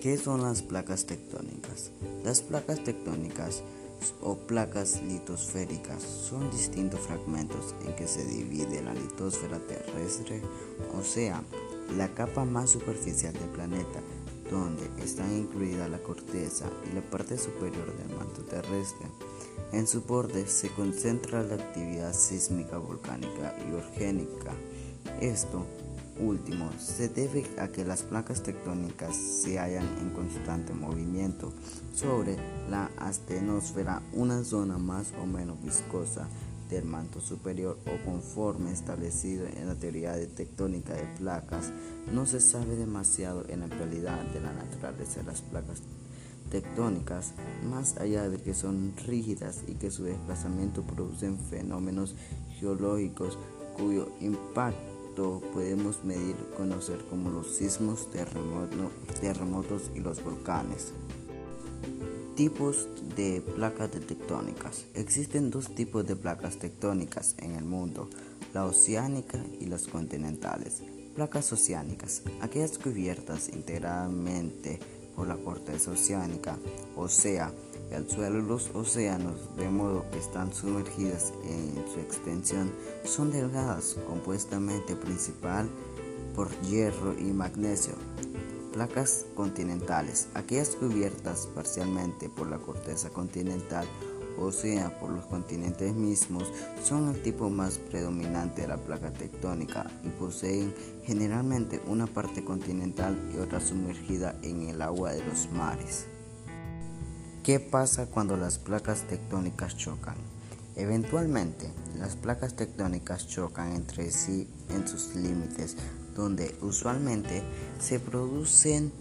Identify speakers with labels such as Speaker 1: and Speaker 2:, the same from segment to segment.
Speaker 1: ¿Qué son las placas tectónicas? Las placas tectónicas o placas litosféricas son distintos fragmentos en que se divide la litosfera terrestre, o sea, la capa más superficial del planeta, donde están incluida la corteza y la parte superior del manto terrestre. En su borde se concentra la actividad sísmica volcánica y orgénica. Esto último se debe a que las placas tectónicas se hallan en constante movimiento sobre la astenosfera, una zona más o menos viscosa del manto superior o conforme establecido en la teoría de tectónica de placas. No se sabe demasiado en la actualidad de la naturaleza de las placas tectónicas, más allá de que son rígidas y que su desplazamiento producen fenómenos geológicos cuyo impacto podemos medir conocer como los sismos, terremotos y los volcanes. Tipos de placas tectónicas. Existen dos tipos de placas tectónicas en el mundo, la oceánica y las continentales. Placas oceánicas, aquellas cubiertas integralmente por la corteza oceánica, o sea, el suelo y los océanos, de modo que están sumergidas en su extensión, son delgadas, compuestamente principal por hierro y magnesio. Placas continentales, aquellas cubiertas parcialmente por la corteza continental, o sea, por los continentes mismos, son el tipo más predominante de la placa tectónica y poseen generalmente una parte continental y otra sumergida en el agua de los mares. ¿Qué pasa cuando las placas tectónicas chocan? Eventualmente, las placas tectónicas chocan entre sí en sus límites, donde usualmente se producen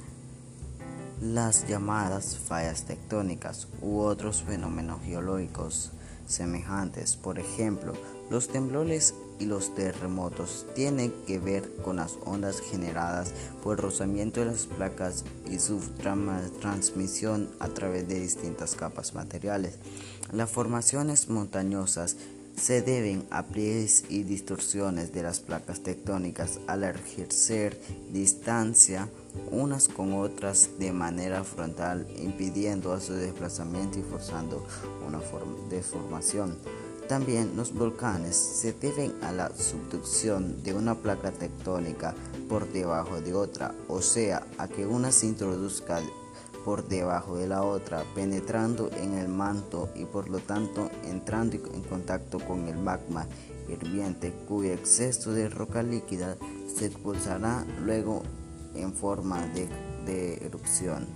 Speaker 1: las llamadas fallas tectónicas u otros fenómenos geológicos semejantes. Por ejemplo, los temblores y los terremotos tienen que ver con las ondas generadas por el rozamiento de las placas y su transmisión a través de distintas capas materiales. Las formaciones montañosas se deben a pliegues y distorsiones de las placas tectónicas al ejercer distancia unas con otras de manera frontal, impidiendo su desplazamiento y forzando una deformación. También los volcanes se deben a la subducción de una placa tectónica por debajo de otra, o sea, a que una se introduzca por debajo de la otra, penetrando en el manto y por lo tanto entrando en contacto con el magma hirviente, cuyo exceso de roca líquida se expulsará luego en forma de, de erupción.